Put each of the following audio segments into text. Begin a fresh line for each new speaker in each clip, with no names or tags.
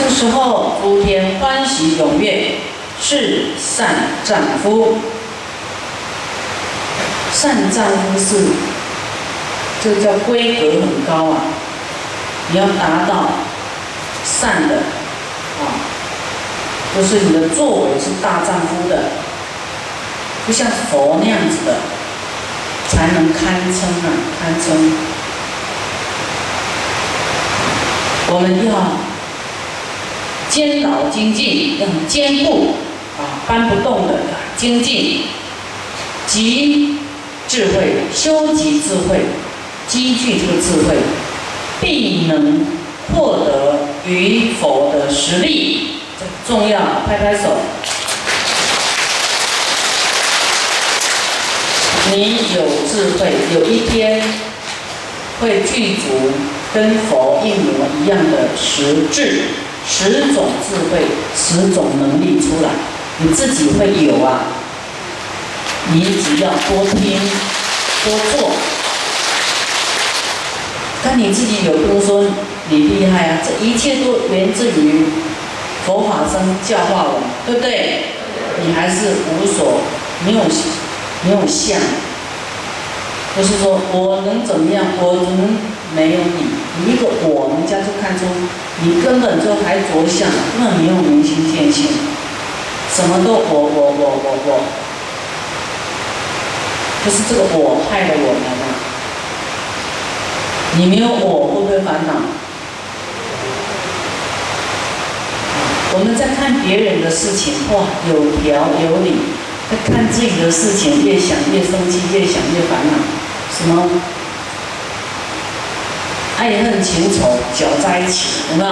这时候诸天欢喜踊跃，是善丈夫。善丈夫是，这叫规格很高啊！你要达到善的啊，就是你的作为是大丈夫的，不像佛那样子的，才能堪称啊，堪称。我们要坚牢精进，要坚固啊，搬不动的精进，及智慧，修集智慧，积聚这个智慧，必能获得与佛的实力。重要，拍拍手。你有智慧，有一天会具足跟佛一模一样的实质、十种智慧、十种能力出来，你自己会有啊。你只要多听、多做，看你自己有多说你厉害啊！这一切都源自于佛法僧教化我，对不对？你还是无所没有没有相，不是说我能怎么样，我能没有你，你一个我，人家就看出你根本就还着相，根本没有明心见性，什么都我我我我我。就是这个我害了我们啊！你没有我，会不会烦恼？我们在看别人的事情，哇，有条有理；在看自己的事情，越想越生气，越想越烦恼。什么爱恨情仇搅在一起，有没有？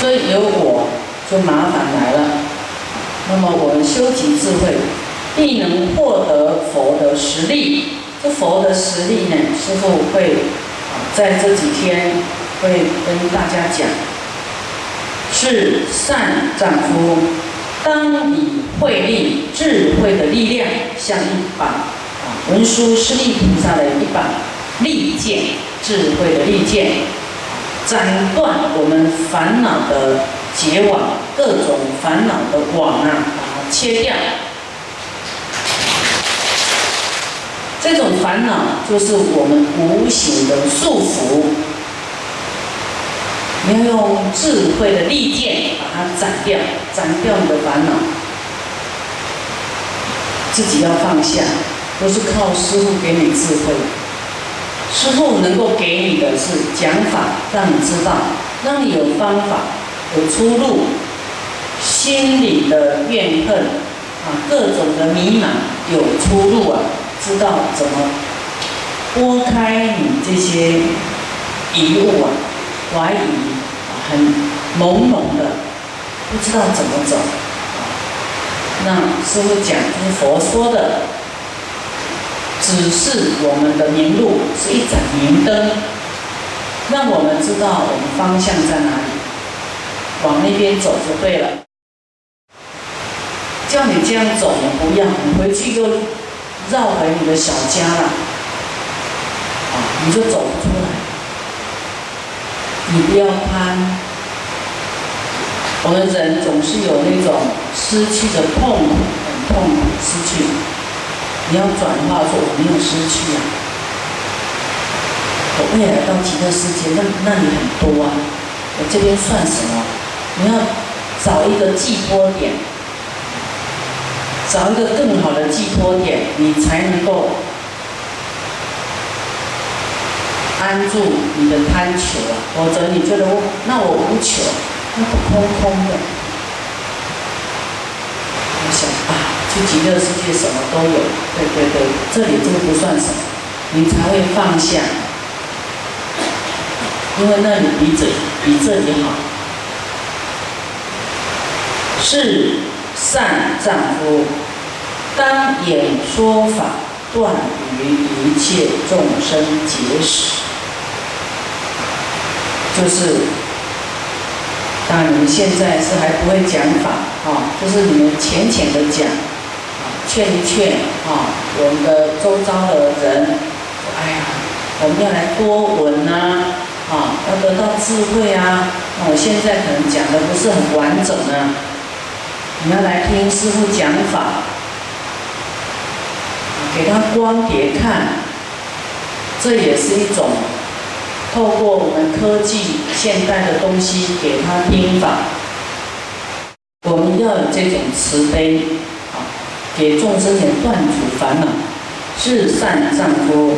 所以有我，就麻烦来了。那么我们修集智慧，必能获得佛的实力。这佛的实力呢，师傅会在这几天会跟大家讲，是善丈夫，当以慧力、智慧的力量，像一把啊文殊师利菩萨的一把利剑，智慧的利剑，斩断我们烦恼的。结网各种烦恼的网啊，把它切掉。这种烦恼就是我们无形的束缚。你要用智慧的利剑把它斩掉，斩掉你的烦恼。自己要放下，不是靠师傅给你智慧。师傅能够给你的是讲法，让你知道，让你有方法。有出路，心里的怨恨啊，各种的迷茫有出路啊，知道怎么拨开你这些疑雾啊、怀疑，很朦胧的，不知道怎么走。那师傅讲，就是佛说的，只是我们的明路是一盏明灯，让我们知道我们方向在哪里。往那边走就对了。叫你这样走，你不要，你回去又绕回你的小家了，啊，你就走不出来。你不要攀。我们人总是有那种失去的痛苦，很痛苦，失去。你要转化说，我没有失去啊。我未来到极乐世界，那那里很多啊，我这边算什么？你要找一个寄托点，找一个更好的寄托点，你才能够安住你的贪求啊！否则你觉得我那我无求，那不空空的。我想啊，去极乐世界什么都有，对对对，这里这个不算什么，你才会放下，因为那里比这比这里好。是善丈夫，当演说法，断于一切众生结使。就是，当然你们现在是还不会讲法啊，就是你们浅浅的讲，劝一劝啊，我们的周遭的人，哎呀，我们要来多闻呐，啊，要得到智慧啊。那我现在可能讲的不是很完整啊，你要来听师傅讲法，给他光碟看，这也是一种透过我们科技现代的东西给他听法。我们要有这种慈悲，啊，给众生也断除烦恼，至善丈夫，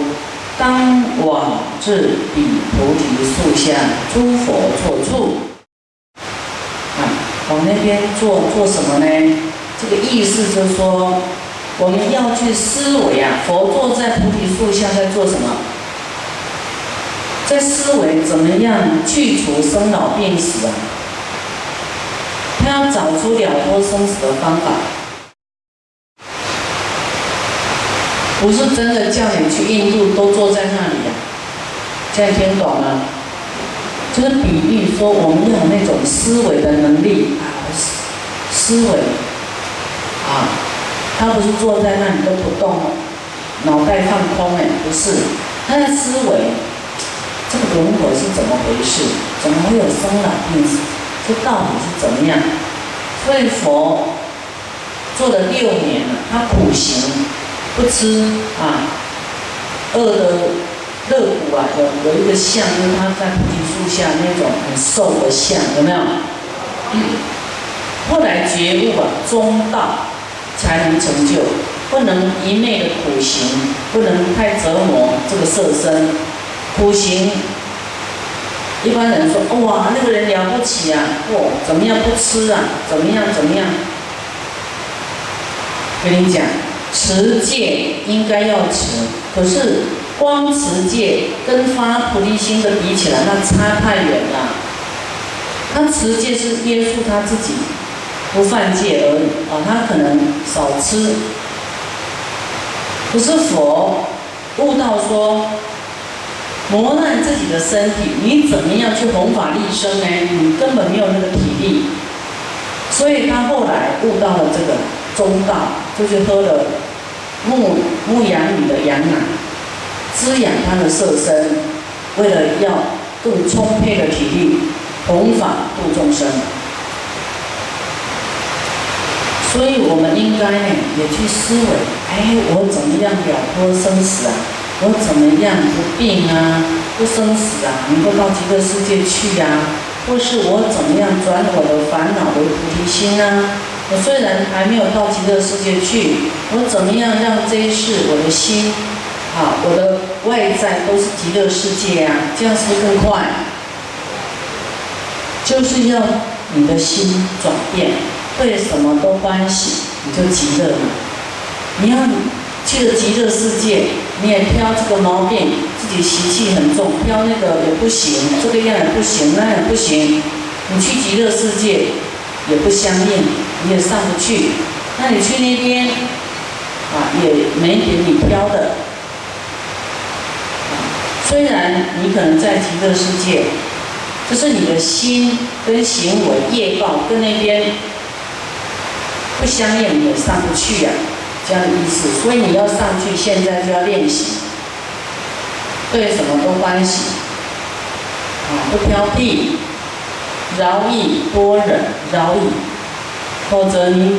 当往至彼菩提树下，诸佛坐处。啊，往那边做做什么呢？这个意思就是说，我们要去思维啊，佛坐在菩提树下在做什么？在思维怎么样去除生老病死啊？他要找出了脱生死的方法，不是真的叫你去印度都坐在那里呀。现在听懂了？就是比喻说，我们有那种思维的能力啊，思维啊，他不是坐在那里都不动，脑袋放空哎，不是，他的思维，这个轮回是怎么回事？怎么会有生老病死？这到底是怎么样？所以佛做了六年了，他苦行，不吃啊，饿的肋骨啊，有有一个像，就是他在菩提树下那种很瘦的像，有没有？嗯后来觉悟啊，中道才能成就，不能一昧的苦行，不能太折磨这个色身，苦行。一般人说：“哇，那个人了不起啊！哇，怎么样不吃啊？怎么样怎么样？”跟你讲，持戒应该要持，可是光持戒跟发菩提心的比起来，那差太远了。他持戒是约束他自己，不犯戒而已啊，他可能少吃。可是佛悟道说。磨难自己的身体，你怎么样去弘法利生呢？你根本没有那个体力，所以他后来悟到了这个中道，就是喝了牧牧羊女的羊奶，滋养他的色身，为了要更充沛的体力弘法度众生。所以我们应该呢，也去思维，哎，我怎么样了脱生死啊？我怎么样不病啊，不生死啊，能够到极乐世界去呀？或是我怎么样转我的烦恼为菩提心啊？我虽然还没有到极乐世界去，我怎么样让这一世我的心，啊，我的外在都是极乐世界啊？这样是不是更快？就是要你的心转变，对什么都欢喜，你就极乐了。你要去了极乐世界。你也挑这个毛病，自己习气很重，挑那个也不行，这个样也不行，那也不行。你去极乐世界也不相应，你也上不去。那你去那边啊，也没给你挑的。虽然你可能在极乐世界，就是你的心跟行为业报跟那边不相应，也上不去呀。这样的意思，所以你要上去，现在就要练习，对什么都欢喜，啊，不挑剔，饶益多忍，饶益，否则你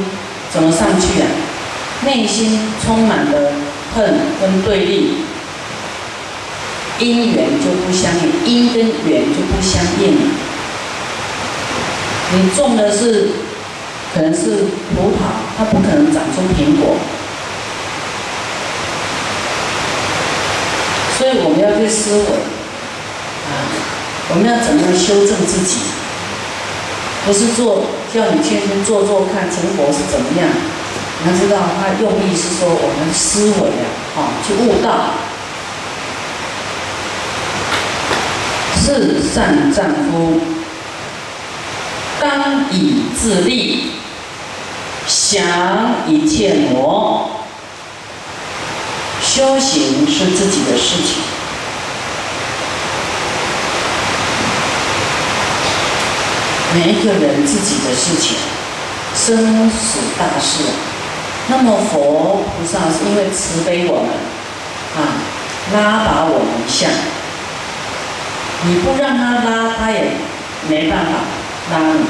怎么上去啊？内心充满了恨跟对立，因缘就不相应，因跟缘就不相应。你种的是可能是葡萄，它不可能长出苹果。所以我们要去思维，啊，我们要怎么样修正自己？不是做叫你天天做做看成果是怎么样？你要知道，他用意是说我们思维啊，啊，去悟道。是善丈夫，当以自立，降一切魔。修行是自己的事情，每一个人自己的事情，生死大事。那么佛菩萨是因为慈悲我们，啊，拉拔我们一下。你不让他拉，他也没办法拉你。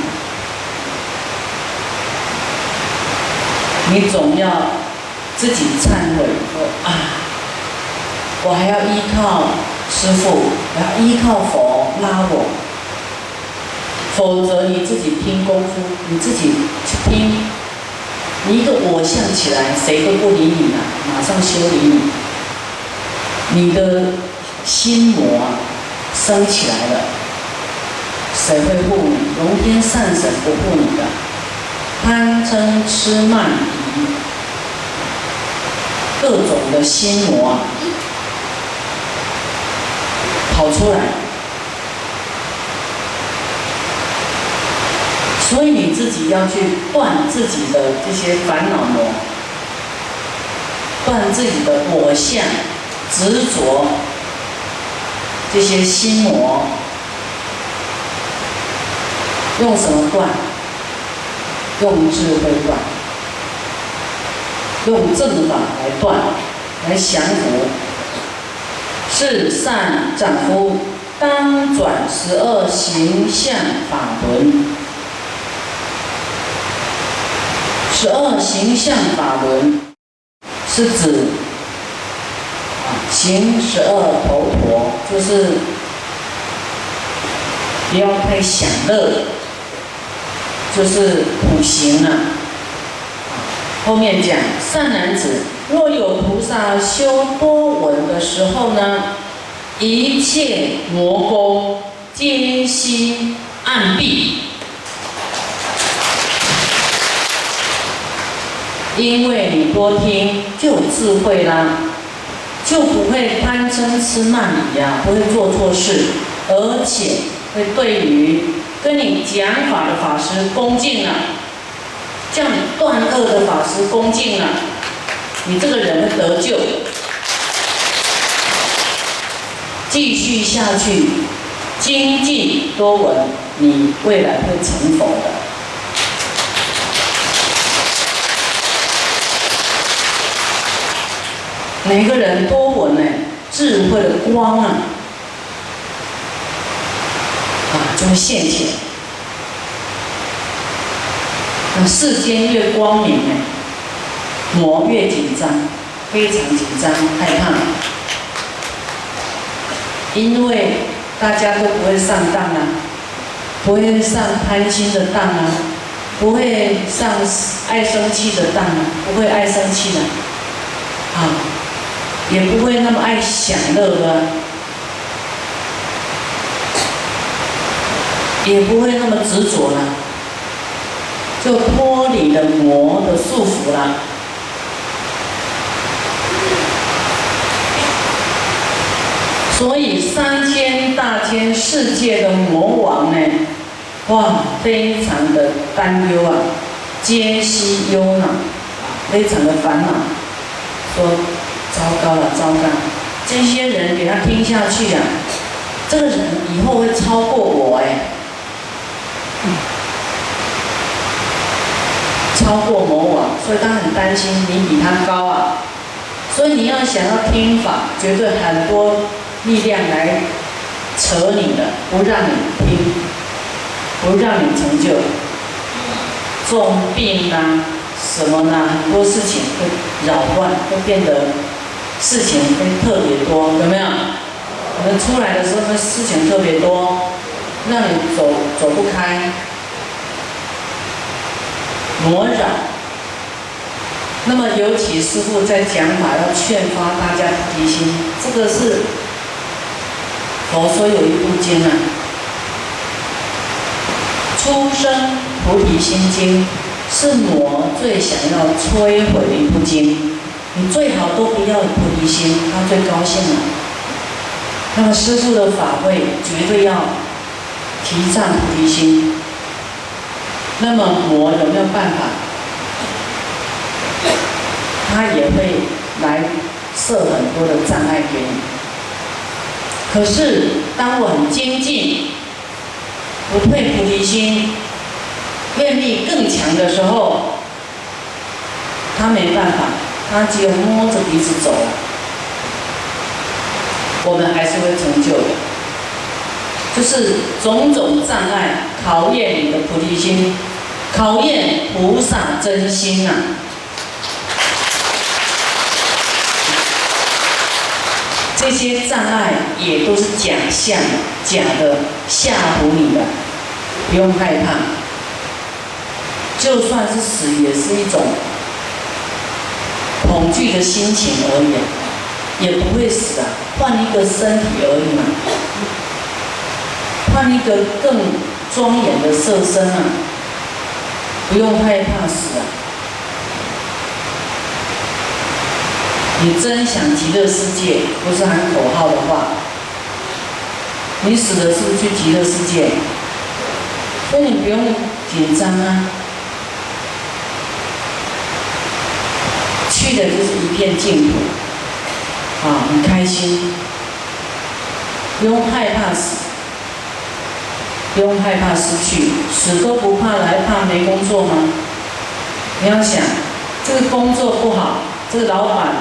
你总要自己忏悔说啊，我还要依靠师父，要依靠佛拉我，否则你自己拼功夫，你自己去拼，你一个我相起来，谁都不理你了，马上修理你，你的心魔升起来了，谁会护你？龙天善神不护你的，贪嗔痴慢疑，各种的心魔跑出来，所以你自己要去断自己的这些烦恼魔，断自己的我相执着。这些心魔用什么断？用智慧断，用正法来断，来降服。是善丈夫当转十二形象法轮，十二形象法轮是指。行十二头陀，就是不要太享乐，就是苦行啊。后面讲善男子，若有菩萨修波闻的时候呢，一切魔功皆悉暗闭，因为你多听就有智慧啦。就不会贪嗔痴慢疑呀，不会做错事，而且会对于跟你讲法的法师恭敬了，叫你断恶的法师恭敬了，你这个人会得救，继续下去精进多闻，你未来会成佛的。每个人多闻呢，智慧的光啊，啊就会现前。那世间越光明呢，魔越紧张，非常紧张害怕，因为大家都不会上当啊，不会上贪心的当啊，不会上爱生气的当啊，不会爱生气的，啊。也不会那么爱享乐的，也不会那么执着了，就脱离了魔的束缚了。所以三千大千世界的魔王呢，哇，非常的担忧啊，艰辛忧恼，非常的烦恼，说。糟糕了，糟糕！这些人给他听下去呀，这个人以后会超过我哎，超过魔王，所以他很担心你比他高啊。所以你要想要听法，绝对很多力量来扯你的，不让你听，不让你成就，重病啊什么呢？很多事情会扰乱，会变得。事情会特别多，有没有？我们出来的时候，那事情特别多，让你走走不开，魔扰。那么，尤其师傅在讲法，要劝发大家提心，这个是佛说有一部经啊，《出生菩提心经》是魔最想要摧毁的一部经。你最好都不要菩提心，他最高兴了。那么师父的法会绝对要提倡菩提心。那么魔有没有办法？他也会来设很多的障碍给你。可是当我很精进，不退菩提心，愿力更强的时候，他没办法。他只有摸着鼻子走，我们还是会成就的。就是种种障碍考验你的菩提心，考验菩萨真心呐。这些障碍也都是假象，假的吓唬你的，不用害怕。就算是死，也是一种恐惧的心情而已，也不会死啊，换一个身体而已嘛，换一个更庄严的色身啊，不用害怕死啊。你真想极乐世界，不是喊口号的话，你死了是不是去极乐世界？所以你不用紧张啊，去的就是一片净土，啊，很开心，不用害怕死，不用害怕失去，死都不怕，来怕没工作吗？你要想，这个工作不好，这个老板。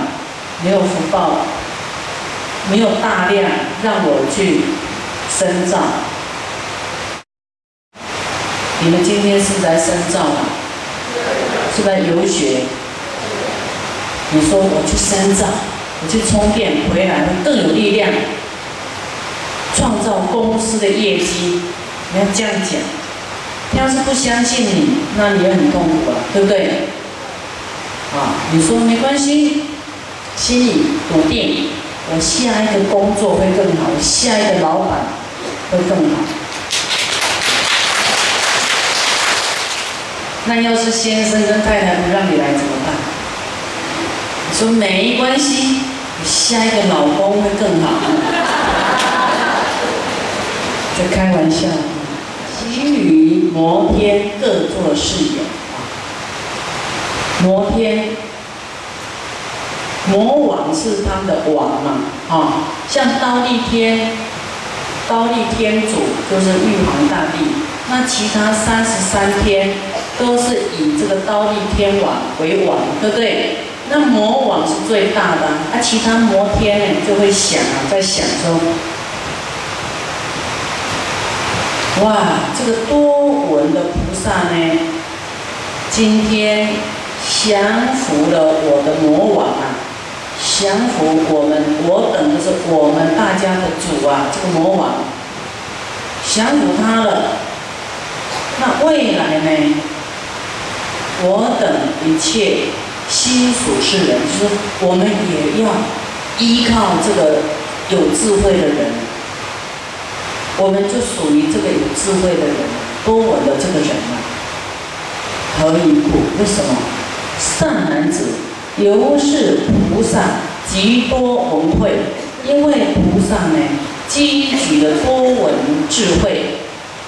没有福报，没有大量让我去深造。你们今天是在深造吗？是在游学。你说我去深造，我去充电，回来我更有力量，创造公司的业绩。你要这样讲。他要是不相信你，那你也很痛苦啊，对不对？啊，你说没关系。心里笃定，我下一个工作会更好，我下一个老板会更好。那要是先生跟太太不让你来怎么办？说没关系，我下一个老公会更好。在开玩笑，其余摩天各做事业摩天。魔王是他们的王嘛，啊，像刀立天，刀立天主就是玉皇大帝，那其他三十三天都是以这个刀立天王为王，对不对？那魔王是最大的，啊，其他魔天呢就会想啊，在想说，哇，这个多闻的菩萨呢，今天降服了我的魔王啊。降服我们，我等的是我们大家的主啊，这个魔王降服他了。那未来呢？我等一切心属世人，就是我们也要依靠这个有智慧的人，我们就属于这个有智慧的人，多闻的这个人啊。何以故？为什么？善男子。由是菩萨极多闻慧，因为菩萨呢，积聚了多闻智慧，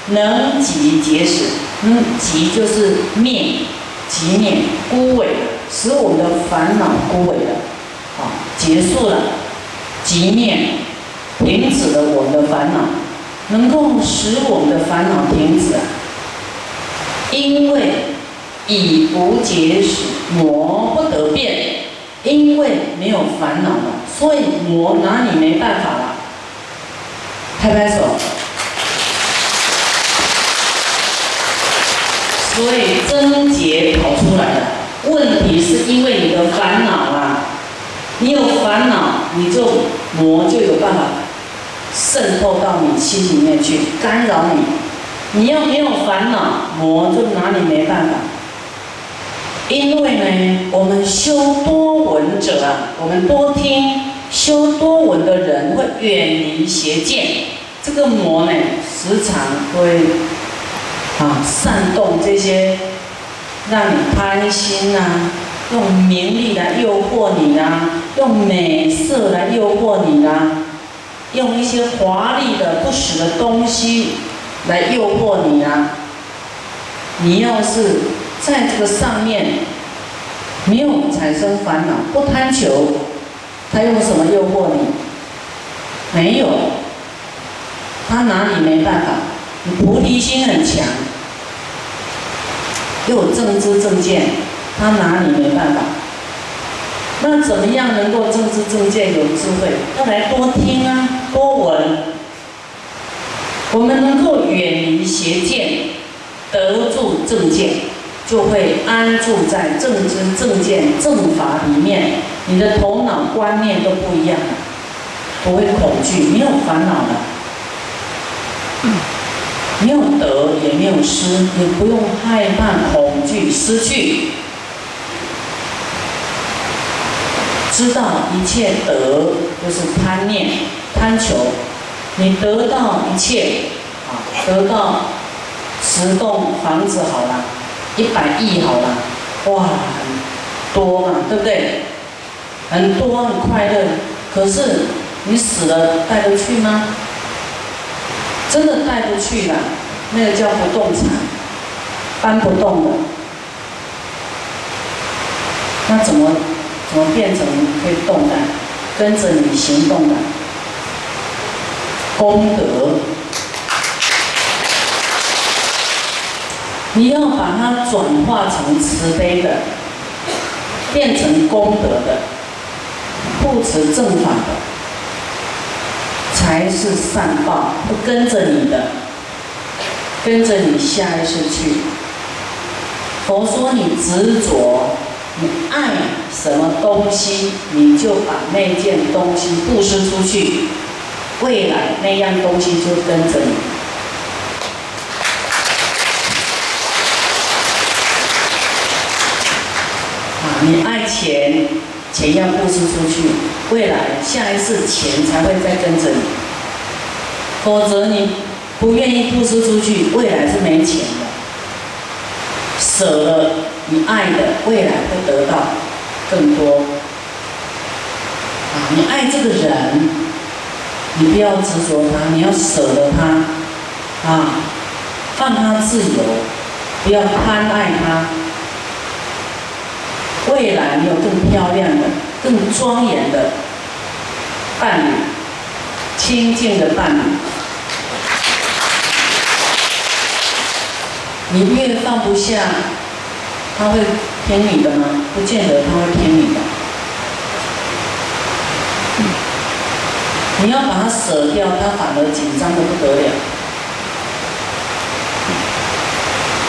能集结使，嗯，集就是灭，即灭枯萎，使我们的烦恼枯萎了，好，结束了，即灭，停止了我们的烦恼，能够使我们的烦恼停止啊，因为。已无结使魔不得变，因为没有烦恼了，所以魔拿你没办法了。拍拍手。所以贞洁跑出来了，问题是因为你的烦恼啊，你有烦恼，你就魔就有办法渗透到你心里面去干扰你。你要没有烦恼，魔就拿你没办法。因为呢，我们修多闻者啊，我们多听修多闻的人会远离邪见。这个魔呢，时常会啊煽动这些，让你贪心呐，用名利来诱惑你啊，用美色来诱惑你啊，用一些华丽的不实的东西来诱惑你啊。你要是。在这个上面没有产生烦恼，不贪求，他用什么诱惑你？没有，他拿你没办法。你菩提心很强，又有正知正见，他拿你没办法。那怎么样能够正知正见有智慧？要来多听啊，多闻。我们能够远离邪见，得住正见，就会安住在正知正见正法里面。你的头脑观念都不一样，不会恐惧，没有烦恼了，没有得也没有失，你不用害怕恐惧失去。知道一切得就是贪念、贪求，你得到一切啊，得到十栋房子好了，一百亿好了，哇，很多嘛，对不对？很多很快乐，可是你死了带得去吗？真的带不去了，那个叫不动产，搬不动的，那怎么？怎么变成可以动的，跟着你行动的功德？你要把它转化成慈悲的，变成功德的，不持正法的，才是善报，不跟着你的，跟着你下一世去。佛说你执着。你爱什么东西，你就把那件东西布施出去，未来那样东西就跟着你。啊，你爱钱，钱要布施出去，未来下一次钱才会再跟着你。否则你不愿意布施出去，未来是没钱的，舍了。你爱的未来会得到更多啊！你爱这个人，你不要执着他，你要舍得他啊，放他自由，不要贪爱他。未来你有更漂亮的、更庄严的伴侣，清净的伴侣。你越放不下。他会听你的吗？不见得他会听你的。你要把它舍掉，他反而紧张的不得了。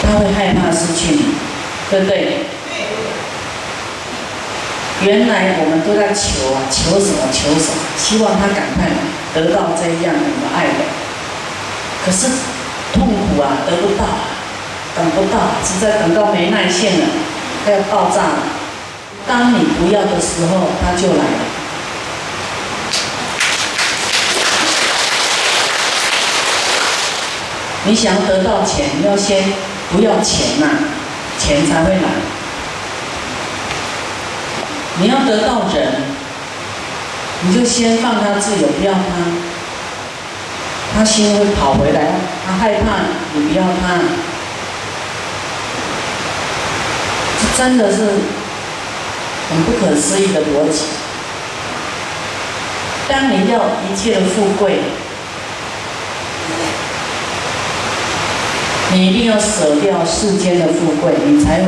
他会害怕失去你，对不对？原来我们都在求啊，求什么？求什么？希望他赶快得到这样的爱的。可是痛苦啊，得不到。等不到，实在等到没耐性了，它要爆炸了。当你不要的时候，它就来了。你想要得到钱，要先不要钱呐，钱才会来。你要得到人，你就先放他自由，不要他，他心会跑回来，他害怕你不要他。这真的是很不可思议的逻辑。当你要一切的富贵，你一定要舍掉世间的富贵，你才有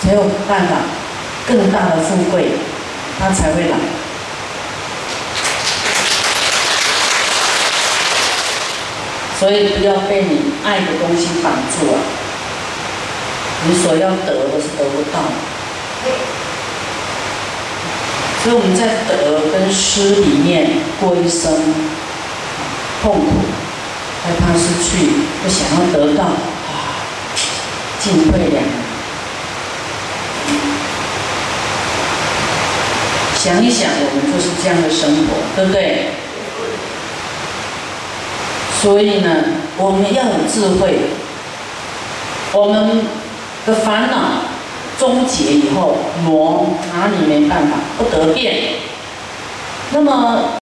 才有办法更大的富贵，他才会来。所以不要被你爱的东西绑住了。你所要得的是得不到，所以我们在得跟失里面过一生，痛苦，害怕失去，不想要得到，啊，进退两难。想一想，我们就是这样的生活，对不对？所以呢，我们要有智慧，我们。的烦恼终结以后，魔拿你没办法，不得变。那么。